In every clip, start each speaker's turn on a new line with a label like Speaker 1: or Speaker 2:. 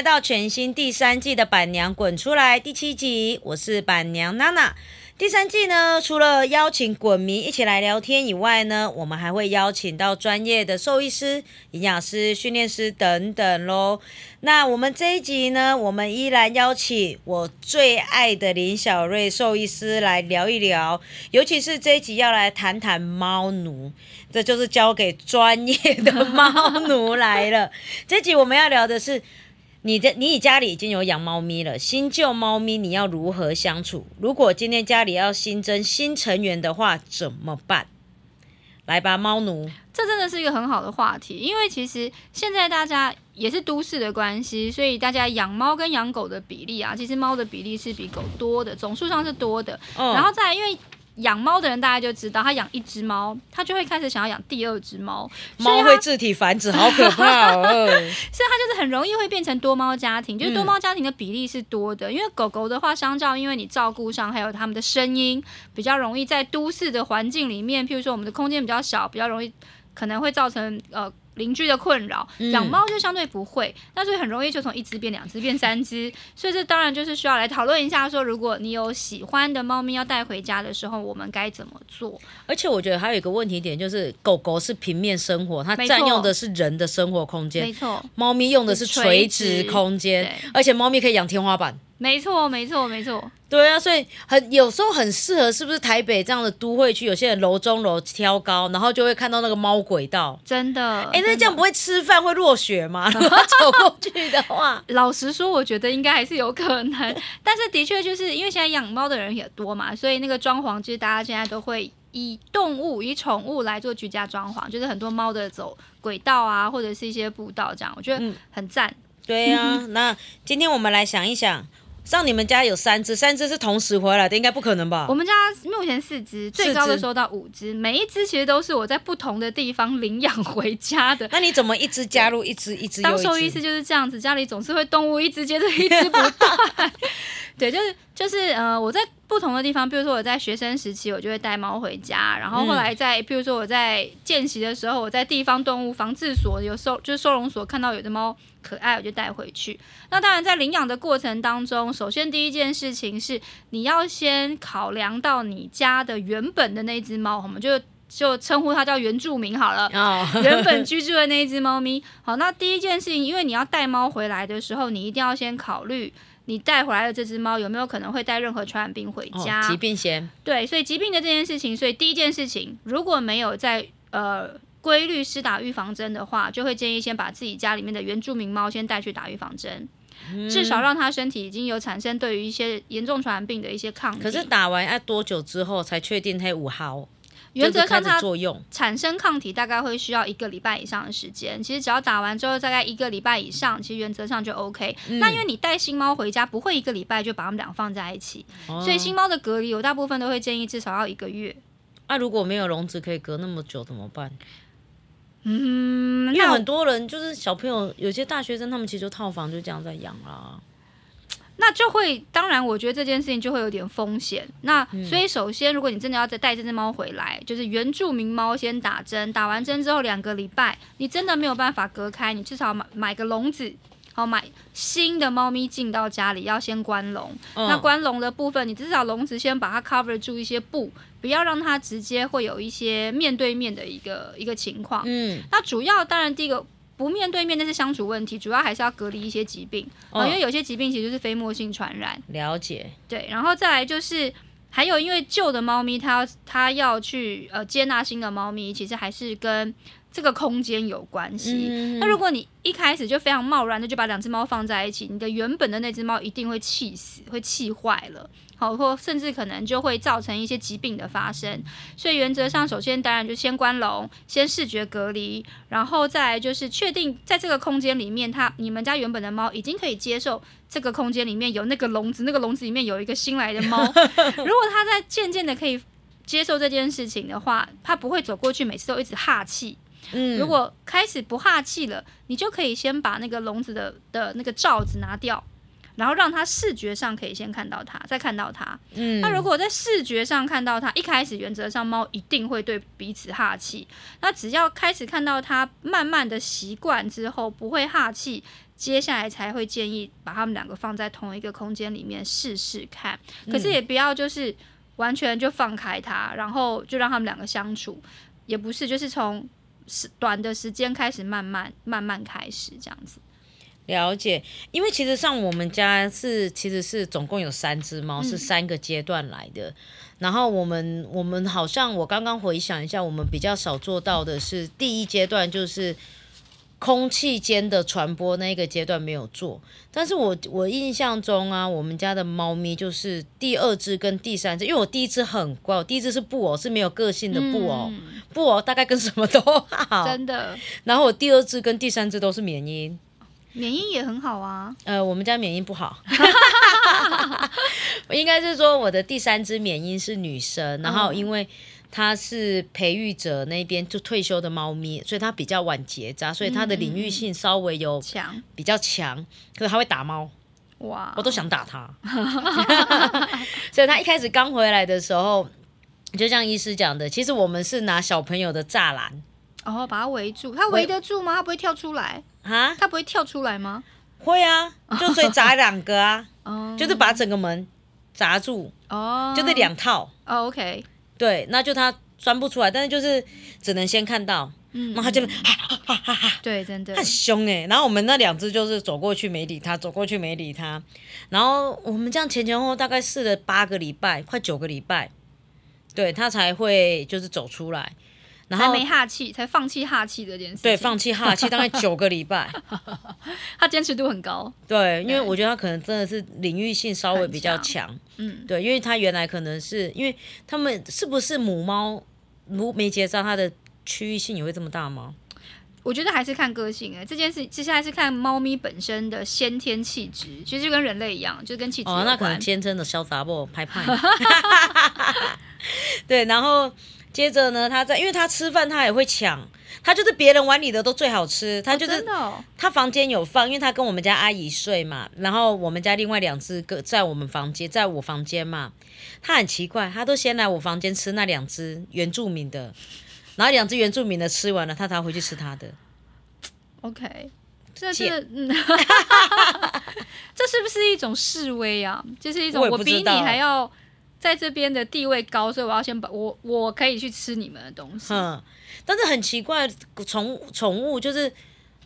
Speaker 1: 来到全新第三季的《板娘滚出来》第七集，我是板娘娜娜。第三季呢，除了邀请滚迷一起来聊天以外呢，我们还会邀请到专业的兽医师、营养师、训练师等等喽。那我们这一集呢，我们依然邀请我最爱的林小瑞兽医师来聊一聊，尤其是这一集要来谈谈猫奴，这就是交给专业的猫奴来了。这集我们要聊的是。你的你家里已经有养猫咪了，新旧猫咪你要如何相处？如果今天家里要新增新成员的话，怎么办？来吧，猫奴，
Speaker 2: 这真的是一个很好的话题，因为其实现在大家也是都市的关系，所以大家养猫跟养狗的比例啊，其实猫的比例是比狗多的，总数上是多的。然后再因为。养猫的人大家就知道，他养一只猫，他就会开始想要养第二只猫。
Speaker 1: 猫会自体繁殖，好可怕哦！所以，它
Speaker 2: 就是很容易会变成多猫家庭。就是多猫家庭的比例是多的，因为狗狗的话，相较因为你照顾上还有它们的声音，比较容易在都市的环境里面，譬如说我们的空间比较小，比较容易可能会造成呃。邻居的困扰，养猫就相对不会，那所以很容易就从一只变两只变三只，所以这当然就是需要来讨论一下，说如果你有喜欢的猫咪要带回家的时候，我们该怎么做？
Speaker 1: 而且我觉得还有一个问题点就是，狗狗是平面生活，它占用的是人的生活空间，
Speaker 2: 没错。
Speaker 1: 猫咪用的是垂直空间，而且猫咪可以养天花板。
Speaker 2: 没错，没错，没错。
Speaker 1: 对啊，所以很有时候很适合，是不是台北这样的都会区？有些人楼中楼挑高，然后就会看到那个猫轨道。
Speaker 2: 真的？
Speaker 1: 哎，那这样不会吃饭会落雪吗？走过去的话，
Speaker 2: 老实说，我觉得应该还是有可能。但是的确就是因为现在养猫的人也多嘛，所以那个装潢其实大家现在都会以动物、以宠物来做居家装潢，就是很多猫的走轨道啊，或者是一些步道这样，我觉得很赞。
Speaker 1: 对啊，那今天我们来想一想。像你们家有三只，三只是同时回来的，应该不可能吧？
Speaker 2: 我们家目前四只，最高的时候到五只，每一只其实都是我在不同的地方领养回家的。
Speaker 1: 那你怎么一只加入一只，一只
Speaker 2: 当兽医师就是这样子，家里总是会动物一只接着一只不断。对，就是就是呃，我在不同的地方，比如说我在学生时期，我就会带猫回家，然后后来在，比如说我在见习的时候，我在地方动物防治所有收就是收容所看到有的猫可爱，我就带回去。那当然在领养的过程当中，首先第一件事情是你要先考量到你家的原本的那只猫，我们就就称呼它叫原住民好了，原本居住的那一只猫咪。好，那第一件事情，因为你要带猫回来的时候，你一定要先考虑。你带回来的这只猫有没有可能会带任何传染病回家？
Speaker 1: 疾病险。
Speaker 2: 对，所以疾病的这件事情，所以第一件事情，如果没有在呃规律施打预防针的话，就会建议先把自己家里面的原住民猫先带去打预防针，至少让它身体已经有产生对于一些严重传染病的一些抗体。
Speaker 1: 可是打完要多久之后才确定它五毫？
Speaker 2: 原则上，它产生抗体大概会需要一个礼拜以上的时间。其实只要打完之后，大概一个礼拜以上，其实原则上就 OK。那因为你带新猫回家，不会一个礼拜就把它们俩放在一起，所以新猫的隔离，我大部分都会建议至少要一个月。
Speaker 1: 那如果没有笼子可以隔那么久怎么办？嗯，因为很多人就是小朋友，有些大学生他们其实就套房就这样在养啦。
Speaker 2: 那就会，当然，我觉得这件事情就会有点风险。那所以，首先，如果你真的要再带这只猫回来，就是原住民猫先打针，打完针之后两个礼拜，你真的没有办法隔开，你至少买买个笼子，好买新的猫咪进到家里要先关笼。那关笼的部分，你至少笼子先把它 cover 住一些布，不要让它直接会有一些面对面的一个一个情况。嗯，那主要当然第一个。不面对面那是相处问题，主要还是要隔离一些疾病啊，因为有些疾病其实就是飞沫性传染。
Speaker 1: 了解。
Speaker 2: 对，然后再来就是还有，因为旧的猫咪它它要去呃接纳新的猫咪，其实还是跟这个空间有关系。那如果你一开始就非常贸然的就把两只猫放在一起，你的原本的那只猫一定会气死，会气坏了。好，或甚至可能就会造成一些疾病的发生，所以原则上，首先当然就先关笼，先视觉隔离，然后再就是确定在这个空间里面，它你们家原本的猫已经可以接受这个空间里面有那个笼子，那个笼子里面有一个新来的猫。如果它在渐渐的可以接受这件事情的话，它不会走过去每次都一直哈气。嗯，如果开始不哈气了，你就可以先把那个笼子的的那个罩子拿掉。然后让它视觉上可以先看到它，再看到它。
Speaker 1: 嗯，
Speaker 2: 那如果在视觉上看到它，一开始原则上猫一定会对彼此哈气。那只要开始看到它，慢慢的习惯之后不会哈气，接下来才会建议把它们两个放在同一个空间里面试试看。可是也不要就是完全就放开它，然后就让他们两个相处，也不是就是从时短的时间开始，慢慢慢慢开始这样子。
Speaker 1: 了解，因为其实像我们家是其实是总共有三只猫，是三个阶段来的。然后我们我们好像我刚刚回想一下，我们比较少做到的是第一阶段，就是空气间的传播那个阶段没有做。但是我我印象中啊，我们家的猫咪就是第二只跟第三只，因为我第一只很乖，我第一只是布偶，是没有个性的布偶，布偶大概跟什么都好。
Speaker 2: 真的，
Speaker 1: 然后我第二只跟第三只都是缅因。
Speaker 2: 缅因也很好啊。
Speaker 1: 呃，我们家缅因不好，应该是说我的第三只缅因是女生，然后因为她是培育者那边就退休的猫咪，所以它比较晚结扎，所以它的领域性稍微有
Speaker 2: 强。
Speaker 1: 比较强，可是她会打猫，
Speaker 2: 哇，
Speaker 1: 我都想打它，所以它一开始刚回来的时候，就像医师讲的，其实我们是拿小朋友的栅栏。
Speaker 2: 哦，把它围住，它围得住吗？它不会跳出来？
Speaker 1: 啊，
Speaker 2: 它不会跳出来吗？
Speaker 1: 会啊，就所以砸两个啊，
Speaker 2: 哦。
Speaker 1: 就是把整个门砸住，
Speaker 2: 哦，
Speaker 1: 就那两套。
Speaker 2: 哦，OK，
Speaker 1: 对，那就他钻不出来，但是就是只能先看到，
Speaker 2: 嗯，
Speaker 1: 然后他就哈哈哈哈，
Speaker 2: 对，真的。
Speaker 1: 很凶哎、然后我们那两只就是走过去没理他，走过去没理他，然后我们这样前前后后大概试了八个礼拜，快九个礼拜，对他才会就是走出来，然后
Speaker 2: 没哈气，才放弃哈气这件事情。
Speaker 1: 对放弃哈气大概九个礼拜，
Speaker 2: 他坚持度很高。
Speaker 1: 对，因为我觉得他可能真的是领域性稍微比较强，
Speaker 2: 嗯，
Speaker 1: 对，因为他原来可能是因为他们是不是母猫如没结扎，它的区域性也会这么大吗？
Speaker 2: 我觉得还是看个性哎、这件事接下来是看猫咪本身的先天气质，其实就跟人类一样，就是跟气质有
Speaker 1: 哦，
Speaker 2: 关。
Speaker 1: 那可能天生的潇洒不拍拍。对，然后接着呢，他在，因为他吃饭他也会抢，他就是别人碗里的都最好吃，他
Speaker 2: 哦
Speaker 1: 就是、他房间有放，因为他跟我们家阿姨睡嘛，然后我们家另外两只各在我们房间，在我房间嘛，他很奇怪，他都先来我房间吃那两只原住民的，然后两只原住民的吃完了，他才回去吃他的。
Speaker 2: OK，这
Speaker 1: 是
Speaker 2: 这嗯，这是不是一种示威啊？就是一种
Speaker 1: 我
Speaker 2: 我比你还要在这边的地位高，所以我要先把我我可以去吃你们的东西。
Speaker 1: 嗯，但是很奇怪，宠物宠物就是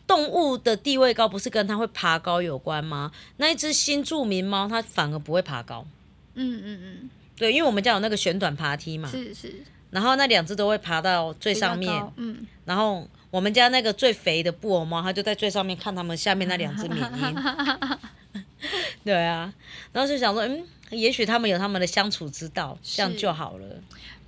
Speaker 1: 动物的地位高，不是跟它会爬高有关吗？那一只新住民猫，它反而不会爬高。
Speaker 2: 嗯嗯嗯
Speaker 1: 对，因为我们家有那个旋转爬梯嘛
Speaker 2: 嗯，，是是
Speaker 1: 然后那两只都会爬到最上面，
Speaker 2: 嗯，
Speaker 1: 然后我们家那个最肥的布偶猫，它就在最上面看他们下面那两只缅因。对啊，然后就想说，嗯，也许他们有他们的相处之道，这样就好了。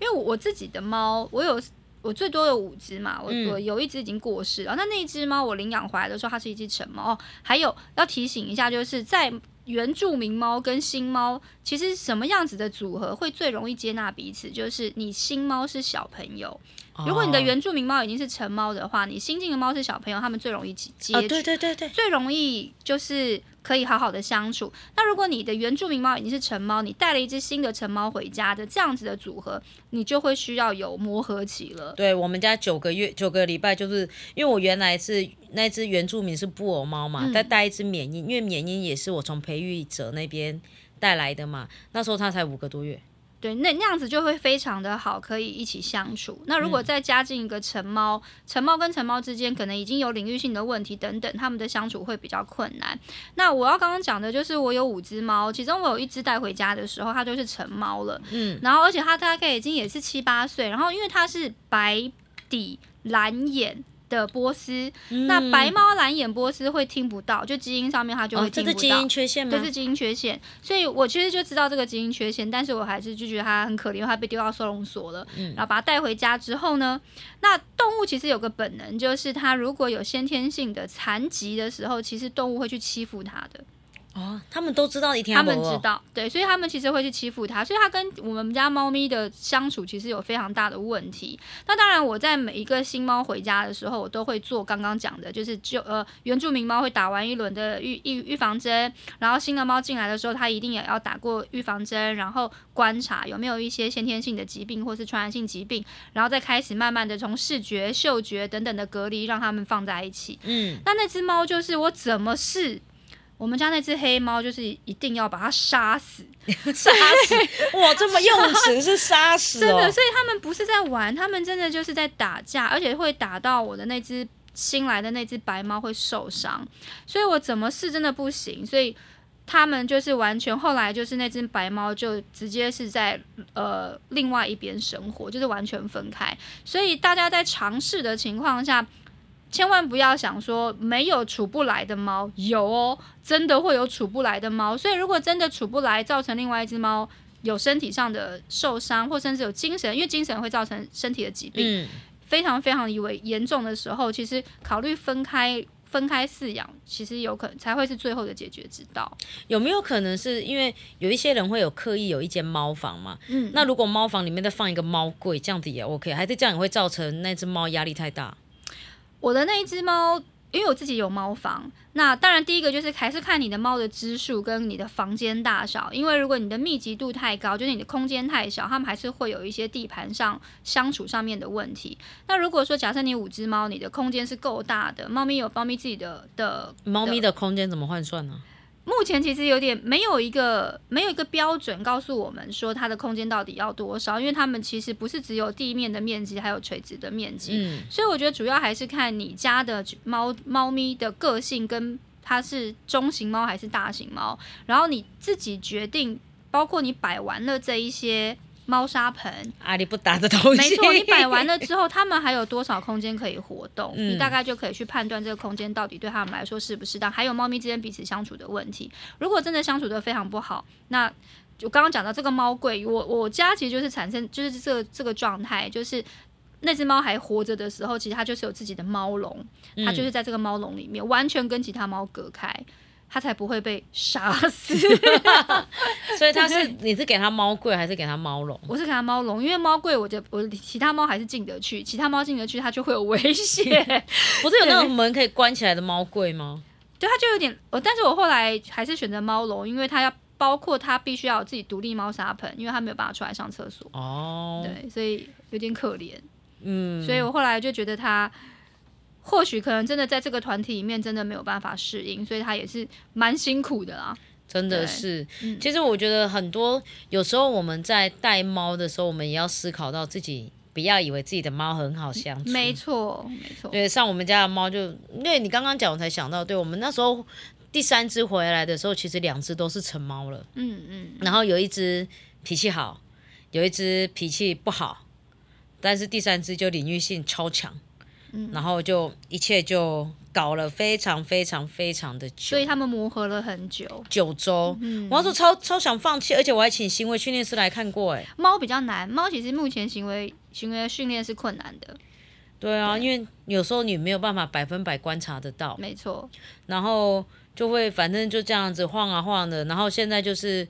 Speaker 2: 因为我我自己的猫，我有我最多有五只嘛，我、
Speaker 1: 嗯
Speaker 2: 我有一只已经过世了。那那一只猫我领养回来的时候，它是一只成猫。哦，还有要提醒一下，就是在原住民猫跟新猫，其实什么样子的组合会最容易接纳彼此？就是你新猫是小朋友，如果你的
Speaker 1: 哦
Speaker 2: 原住民猫已经是成猫的话，你新进的猫是小朋友，他们最容易接接
Speaker 1: 哦，
Speaker 2: 触
Speaker 1: 对对对对，
Speaker 2: 最容易就是可以好好的相处。那如果你的原住民猫已经是成猫，你带了一只新的成猫回家的这样子的组合，你就会需要有磨合期了。
Speaker 1: 对我们家九个月九个礼拜，就是因为我原来是那只原住民是布偶猫嘛，
Speaker 2: 嗯
Speaker 1: 再带一只缅因，因为缅因也是我从培育者那边带来的嘛，那时候它才五个多月。
Speaker 2: 对，那那样子就会非常的好，可以一起相处。那如果再加进一个成猫，成猫跟成猫之间可能已经有领域性的问题等等，他们的相处会比较困难。那我要刚刚讲的就是，我有五只猫，其中我有一只带回家的时候，它就是成猫了。
Speaker 1: 嗯，
Speaker 2: 然后而且它大概已经也是七八岁，然后因为它是白底蓝眼的波斯，那白猫蓝眼波斯会听不到，就基因上面它就
Speaker 1: 哦
Speaker 2: 会，听不到。
Speaker 1: 这是基因缺陷吗
Speaker 2: 这？是基因缺陷，所以我其实就知道这个基因缺陷，但是我还是就觉得它很可怜，因为它被丢到收容所了。
Speaker 1: 嗯
Speaker 2: 然后把它带回家之后呢，那动物其实有个本能，就是它如果有先天性的残疾的时候，其实动物会去欺负它的。
Speaker 1: 哦，他们都知道一天，
Speaker 2: 他们知道，对，所以他们其实会去欺负它，所以它跟我们家猫咪的相处其实有非常大的问题。那当然，我在每一个新猫回家的时候，我都会做刚刚讲的，就是就呃原住民猫会打完一轮的预预预防针，然后新的猫进来的时候，它一定也要打过预防针，然后观察有没有一些先天性的疾病或是传染性疾病，然后再开始慢慢的从视觉、嗅觉等等的隔离，让它们放在一起。嗯，那那只猫就是我怎么试。我们家那只黑猫就是一定要把它杀死，
Speaker 1: 杀死哇！这么用词是杀死，
Speaker 2: 真的。所以他们不是在玩，他们真的就是在打架，而且会打到我的那只新来的那只白猫会受伤。所以我怎么试真的不行，所以他们就是完全后来就是那只白猫就直接是在呃另外一边生活，就是完全分开。所以大家在尝试的情况下。千万不要想说没有处不来的猫，有哦，真的会有处不来的猫。所以如果真的处不来，造成另外一只猫有身体上的受伤，或甚至有精神，因为精神会造成身体的疾病，非常非常以为严重的时候，其实考虑分开分开饲养，其实有可能才会是最后的解决之道。
Speaker 1: 有没有可能是因为有一些人会有刻意有一间猫房嘛？嗯，那如果猫房里面再放一个猫柜，这样子也 OK，还是这样也会造成那只猫压力太大？
Speaker 2: 我的那一只猫，因为我自己有猫房，那当然第一个就是还是看你的猫的只数跟你的房间大小，因为如果你的密集度太高，就是你的空间太小，它们还是会有一些地盘上相处上面的问题。那如果说假设你五只猫，你的空间是够大的，猫咪有猫咪自己的的，
Speaker 1: 猫咪的空间怎么换算呢？
Speaker 2: 目前其实有点没有一个没有一个标准告诉我们说它的空间到底要多少，因为它们其实不是只有地面的面积，还有垂直的面积。嗯，所以我觉得主要还是看你家的猫猫咪的个性，跟它是中型猫还是大型猫，然后你自己决定，包括你摆完了这一些。猫砂盆，
Speaker 1: 阿里不打的东西。
Speaker 2: 没错，你摆完了之后，他们还有多少空间可以活动？你大概就可以去判断这个空间到底对他们来说适不适当。还有猫咪之间彼此相处的问题，如果真的相处的非常不好，那我刚刚讲到这个猫柜，我我家其实就是产生就是这个这个状态，就是那只猫还活着的时候，其实它就是有自己的猫笼，它就是在这个猫笼里面，完全跟其他猫隔开。它才不会被杀死，
Speaker 1: 所以它是你是给它猫柜还是给它猫笼？
Speaker 2: 我是给它猫笼，因为猫柜我就我其他猫还是进得去，其他猫进得去它就会有危险。
Speaker 1: 不是有那种门可以关起来的猫柜吗？
Speaker 2: 对，它就有点，我但是我后来还是选择猫笼，因为它要包括它必须要有自己独立猫砂盆，因为它没有办法出来上厕所。哦，对，所以有点可怜。嗯，所以我后来就觉得它。或许可能真的在这个团体里面真的没有办法适应，所以他也是蛮辛苦的啦。
Speaker 1: 真的是，其实我觉得很多有时候我们在带猫的时候，我们也要思考到自己不要以为自己的猫很好相处。
Speaker 2: 没错，没错。
Speaker 1: 对，像我们家的猫就，因为你刚刚讲，我才想到，对我们那时候第三只回来的时候，其实两只都是成猫了。嗯嗯。然后有一只脾气好，有一只脾气不好，但是第三只就领域性超强。然后就一切就搞了非常非常非常的久，
Speaker 2: 所以他们磨合了很久，
Speaker 1: 九周。嗯，我说超超想放弃，而且我还请行为训练师来看过。哎，
Speaker 2: 猫比较难，猫其实目前行为行为训练是困难的。
Speaker 1: 对啊，因为有时候你没有办法百分百观察得到。
Speaker 2: 没错。
Speaker 1: 然后就会反正就这样子晃啊晃的，然后现在就是。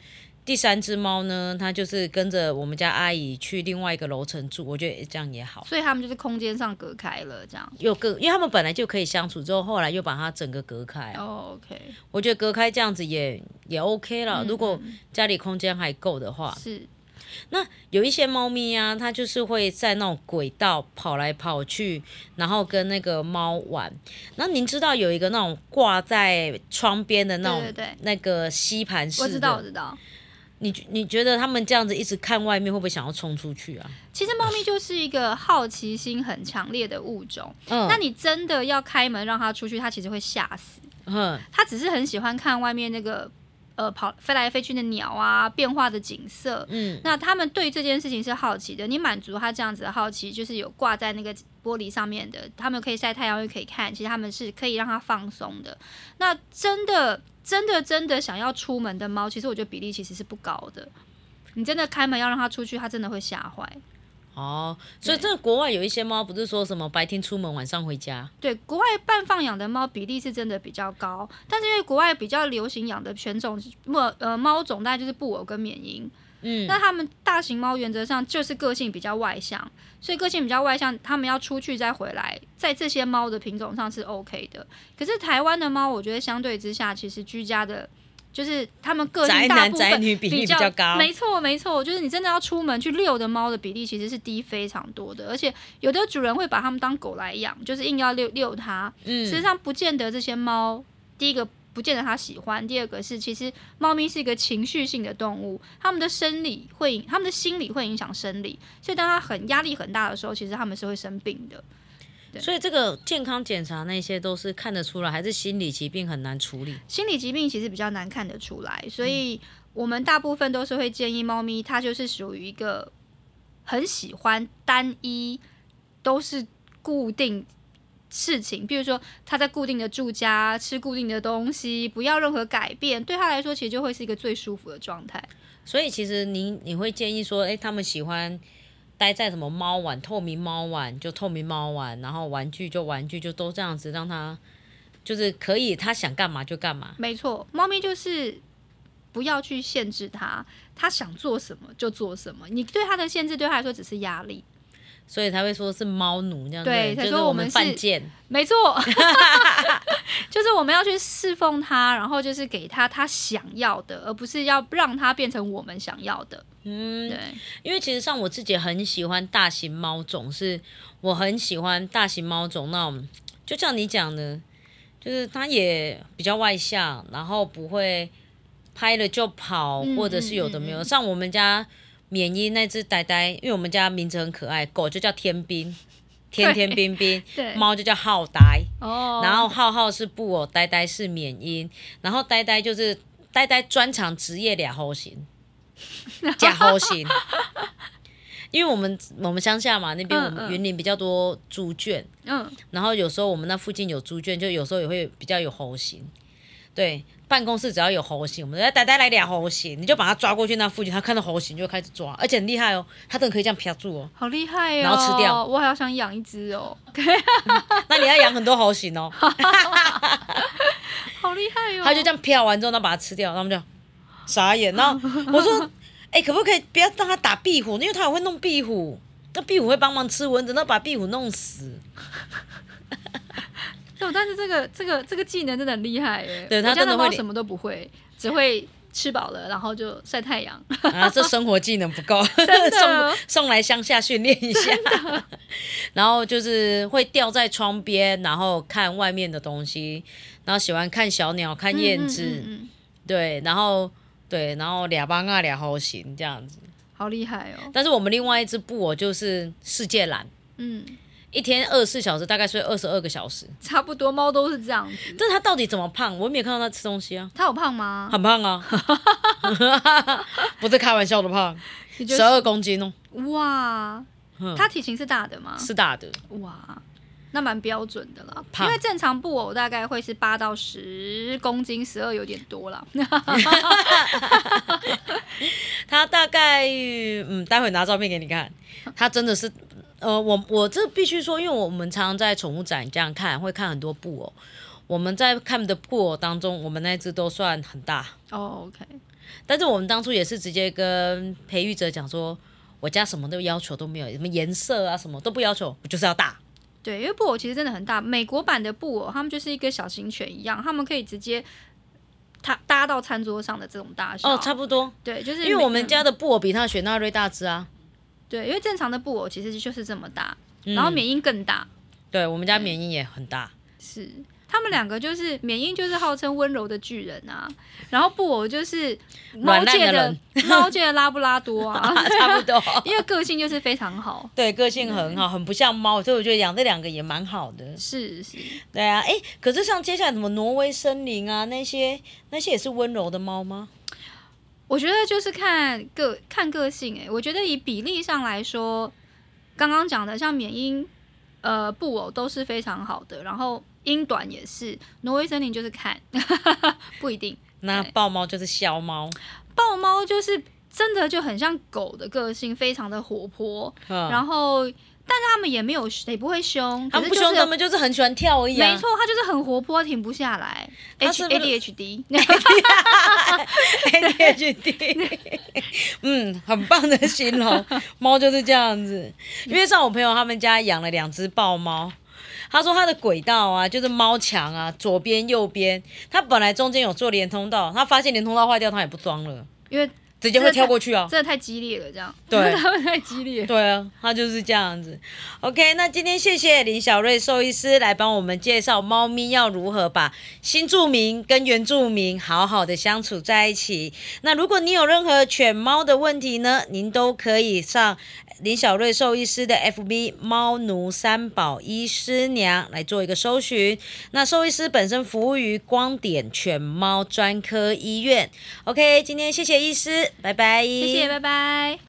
Speaker 1: 第三只猫呢，它就是跟着我们家阿姨去另外一个楼层住，我觉得这样也好。
Speaker 2: 所以他们就是空间上隔开了，这样
Speaker 1: 又隔，因为他们本来就可以相处，之后后来又把它整个隔开。
Speaker 2: 哦，OK。
Speaker 1: 我觉得隔开这样子也也 OK 了，如果家里空间还够的话。
Speaker 2: 是。
Speaker 1: 那有一些猫咪啊，它就是会在那种轨道跑来跑去，然后跟那个猫玩。那您知道有一个那种挂在窗边的那种对对那个吸盘式的？
Speaker 2: 我知道，我知道。
Speaker 1: 你你觉得他们这样子一直看外面，会不会想要冲出去啊？
Speaker 2: 其实猫咪就是一个好奇心很强烈的物种。嗯，那你真的要开门让它出去，它其实会吓死。嗯，它只是很喜欢看外面那个呃跑飞来飞去的鸟啊，变化的景色。嗯，那他们对这件事情是好奇的。你满足它这样子的好奇，就是有挂在那个玻璃上面的，他们可以晒太阳又可以看，其实他们是可以让它放松的。那真的。真的真的想要出门的猫，其实我觉得比例其实是不高的。你真的开门要让它出去，它真的会吓坏。
Speaker 1: 哦，所以这个国外有一些猫不是说什么白天出门晚上回家，
Speaker 2: 对，国外半放养的猫比例是真的比较高，但是因为国外比较流行养的犬种，莫呃猫种大概就是布偶跟缅因。
Speaker 1: 嗯，
Speaker 2: 那它们大型猫原则上就是个性比较外向，所以个性比较外向，它们要出去再回来，在这些猫的品种上是 OK 的。可是台湾的猫，我觉得相对之下，其实居家的，就是它们个性大部分
Speaker 1: 比
Speaker 2: 较
Speaker 1: 高。
Speaker 2: 没错，没错，就是你真的要出门去遛的猫的比例其实是低非常多的，而且有的主人会把它们当狗来养，就是硬要遛遛它。嗯，实际上不见得这些猫，第一个。不见得他喜欢。第二个是，其实猫咪是一个情绪性的动物，它们的生理会，它们的心理会影响生理，所以当它很压力很大的时候，其实它们是会生病的。
Speaker 1: 所以这个健康检查那些都是看得出来，还是心理疾病很难处理？
Speaker 2: 心理疾病其实比较难看得出来，所以我们大部分都是会建议猫咪，它就是属于一个很喜欢单一，都是固定。事情，比如说他在固定的住家吃固定的东西，不要任何改变，对他来说其实就会是一个最舒服的状态。
Speaker 1: 所以其实你你会建议说，诶，他们喜欢待在什么猫碗、透明猫碗就透明猫碗，然后玩具就玩具就都这样子，让他就是可以他想干嘛就干嘛。
Speaker 2: 没错，猫咪就是不要去限制他，他想做什么就做什么。你对他的限制对他来说只是压力。
Speaker 1: 所以他会说是猫奴这样，
Speaker 2: 对，
Speaker 1: 他
Speaker 2: 说我
Speaker 1: 们犯贱，
Speaker 2: 没错，就是我们要去侍奉他，然后就是给他他想要的，而不是要让他变成我们想要的。嗯，对，
Speaker 1: 因为其实像我自己很喜欢大型猫种，是我很喜欢大型猫种那种，就像你讲的，就是它也比较外向，然后不会拍了就跑，或者是有的没有，像我们家。缅因那只呆呆，因为我们家名字很可爱，狗就叫天兵，天天兵兵，猫就叫浩呆，哦，然后浩浩是布偶，呆呆是缅因，然后呆呆就是呆呆专长职业俩猴型，假猴型，因为我们我们乡下嘛，那边我们云林比较多猪圈，嗯，然后有时候我们那附近有猪圈，就有时候也会比较有猴型，对。办公室只要有猴形，我们要呆呆来俩猴形，你就把它抓过去那附近，它看到猴形就开始抓，而且很厉害哦，它真的可以这样啪住哦，
Speaker 2: 好厉害哦，
Speaker 1: 然后吃掉。
Speaker 2: 我好想养一只哦，
Speaker 1: 那你要养很多猴形哦，
Speaker 2: 好厉害哦。
Speaker 1: 它就这样啪完之后，那把它吃掉，然后我们就傻眼。然后 我说，哎，可不可以不要让它打壁虎，因为它也会弄壁虎，那壁虎会帮忙吃蚊子，那把壁虎弄死。
Speaker 2: 对，但是这个这个这个技能真的很厉害耶！
Speaker 1: 对他真的
Speaker 2: 会什么都不会，只会吃饱了然后就晒太阳。
Speaker 1: 啊，这生活技能不够，送送来乡下训练一下。然后就是会吊在窗边，然后看外面的东西，然后喜欢看小鸟、看燕子。对，然后对，然后俩帮啊俩猴行这样子，
Speaker 2: 好厉害哦！
Speaker 1: 但是我们另外一只布偶就是世界蓝，嗯。一天二十四小时，大概睡二十二个小时，
Speaker 2: 差不多。猫都是这样子。
Speaker 1: 但是它到底怎么胖？我没有看到它吃东西啊。
Speaker 2: 它有胖吗？
Speaker 1: 很胖啊，不是开玩笑的胖，十二公斤哦。
Speaker 2: 哇，它体型是大的吗？
Speaker 1: 是大的。
Speaker 2: 哇，那蛮标准的了。因为正常布偶大概会是八到十公斤，十二有点多了。
Speaker 1: 它大概，嗯，待会拿照片给你看。它真的是。呃，我我这必须说，因为我们常常在宠物展这样看，会看很多布偶。我们在看的布偶当中，我们那只都算很大。
Speaker 2: 哦，OK。
Speaker 1: 但是我们当初也是直接跟培育者讲说，我家什么都要求都没有，什么颜色啊什么都不要求，我就是要大。
Speaker 2: 对，因为布偶其实真的很大。美国版的布偶，他们就是一个小型犬一样，他们可以直接它搭到餐桌上的这种大小。
Speaker 1: 哦，差不多。
Speaker 2: 对，就是
Speaker 1: 因为我们家的布偶比它雪纳瑞大只啊。
Speaker 2: 对，因为正常的布偶其实就是这么大，然后缅因更大。
Speaker 1: 对，我们家缅因也很大。
Speaker 2: 是，他们两个就是缅因就是号称温柔的巨人啊，然后布偶就是猫界的猫界的拉布拉多啊，
Speaker 1: 差不多。
Speaker 2: 因为个性就是非常好，
Speaker 1: 对，个性很好，很不像猫，所以我觉得养这两个也蛮好的。
Speaker 2: 是是，
Speaker 1: 对啊，哎，可是像接下来什么挪威森林啊那些，那些也是温柔的猫吗？
Speaker 2: 我觉得就是看个看个性诶，我觉得以比例上来说，刚刚讲的像缅因、呃布偶都是非常好的，然后英短也是，挪威森林就是看 不一定。
Speaker 1: 那豹猫就是小猫，
Speaker 2: 豹猫就是真的就很像狗的个性，非常的活泼，
Speaker 1: 嗯。
Speaker 2: 然后但是他们也没有也不会凶，
Speaker 1: 他们不凶，他们就是很喜欢跳而已、啊。
Speaker 2: 没错，他就是很活泼，停不下来。
Speaker 1: 他
Speaker 2: H
Speaker 1: 是 ADHD，ADHD，嗯，很棒的形容，猫就是这样子。因为像我朋友他们家养了两只豹猫，他说他的轨道啊，就是猫墙啊，左边右边，他本来中间有做连通道，他发现连通道坏掉，他也不装了，
Speaker 2: 因为
Speaker 1: 直接会跳过去啊。
Speaker 2: 真的太激烈了，这样。
Speaker 1: 对
Speaker 2: 他们太激烈。
Speaker 1: 对啊，他就是这样子。OK，那今天谢谢林小瑞兽医师来帮我们介绍猫咪要如何把新住民跟原住民好好的相处在一起。那如果你有任何犬猫的问题呢，您都可以上林小瑞兽医师的 FB 猫奴三宝医师娘来做一个搜寻。那兽医师本身服务于光点犬猫专科医院。OK，今天谢谢医师，拜拜。
Speaker 2: 谢谢，拜拜。